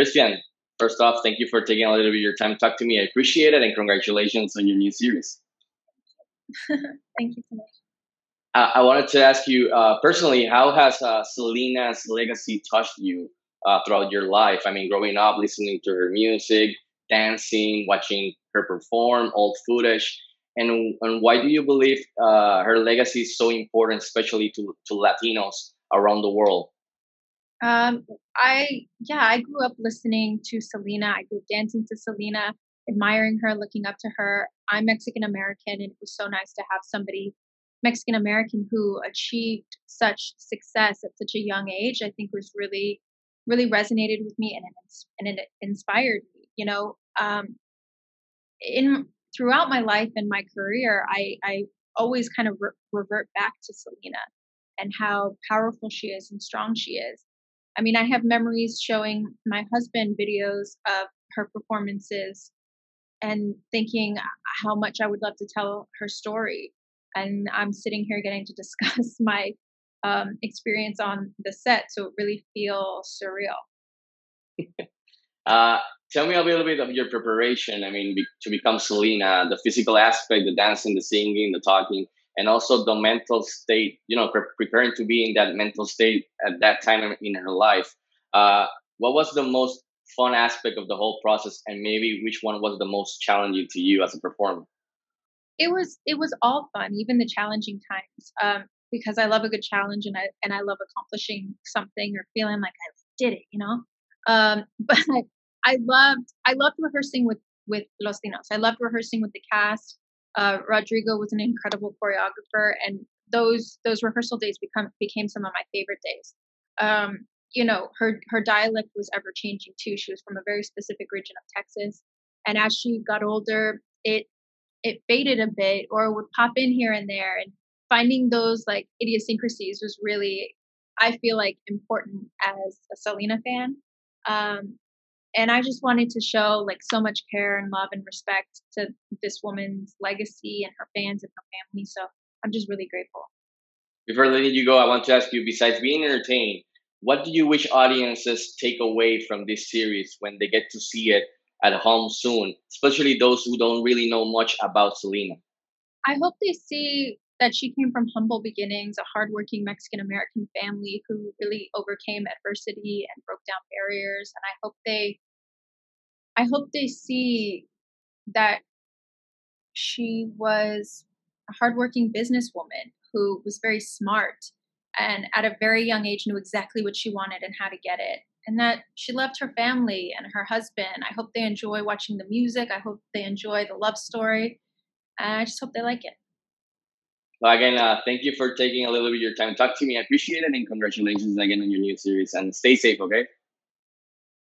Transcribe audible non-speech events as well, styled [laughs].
Christian, first off, thank you for taking a little bit of your time to talk to me. I appreciate it, and congratulations on your new series. [laughs] thank you so much. Uh, I wanted to ask you uh, personally, how has uh, Selena's legacy touched you uh, throughout your life? I mean, growing up, listening to her music, dancing, watching her perform, old footage, and and why do you believe uh, her legacy is so important, especially to to Latinos around the world? Um, I yeah, I grew up listening to Selena. I grew up dancing to Selena, admiring her, looking up to her. I'm Mexican American, and it was so nice to have somebody Mexican American who achieved such success at such a young age. I think was really really resonated with me and it, and it inspired me. You know, um, in throughout my life and my career, I I always kind of re- revert back to Selena and how powerful she is and strong she is. I mean, I have memories showing my husband videos of her performances and thinking how much I would love to tell her story. And I'm sitting here getting to [laughs] discuss my um, experience on the set, so it really feels surreal. [laughs] uh, tell me a little bit of your preparation. I mean, be, to become Selena, the physical aspect, the dancing, the singing, the talking, and also the mental state. You know, pre- preparing to be in that mental state at that time in her life. Uh, what was the most fun aspect of the whole process, and maybe which one was the most challenging to you as a performer? It was it was all fun, even the challenging times, um, because I love a good challenge and I and I love accomplishing something or feeling like I did it, you know. Um, [laughs] but I loved I loved rehearsing with with Los Dinos. I loved rehearsing with the cast. Uh, Rodrigo was an incredible choreographer, and those those rehearsal days become became some of my favorite days. Um, you know, her her dialect was ever changing too. She was from a very specific region of Texas, and as she got older, it it faded a bit or would pop in here and there. And finding those like idiosyncrasies was really, I feel like, important as a Selena fan. Um, and I just wanted to show like so much care and love and respect to this woman's legacy and her fans and her family. So I'm just really grateful. Before letting you go, I want to ask you, besides being entertained, what do you wish audiences take away from this series when they get to see it at home soon, especially those who don't really know much about Selena? I hope they see that she came from humble beginnings, a hardworking Mexican American family who really overcame adversity and broke down barriers. And I hope they, I hope they see that she was a hardworking businesswoman who was very smart and at a very young age knew exactly what she wanted and how to get it. And that she loved her family and her husband. I hope they enjoy watching the music. I hope they enjoy the love story. And I just hope they like it. Again, uh, thank you for taking a little bit of your time to talk to me. I appreciate it, and congratulations again on your new series. And stay safe, okay?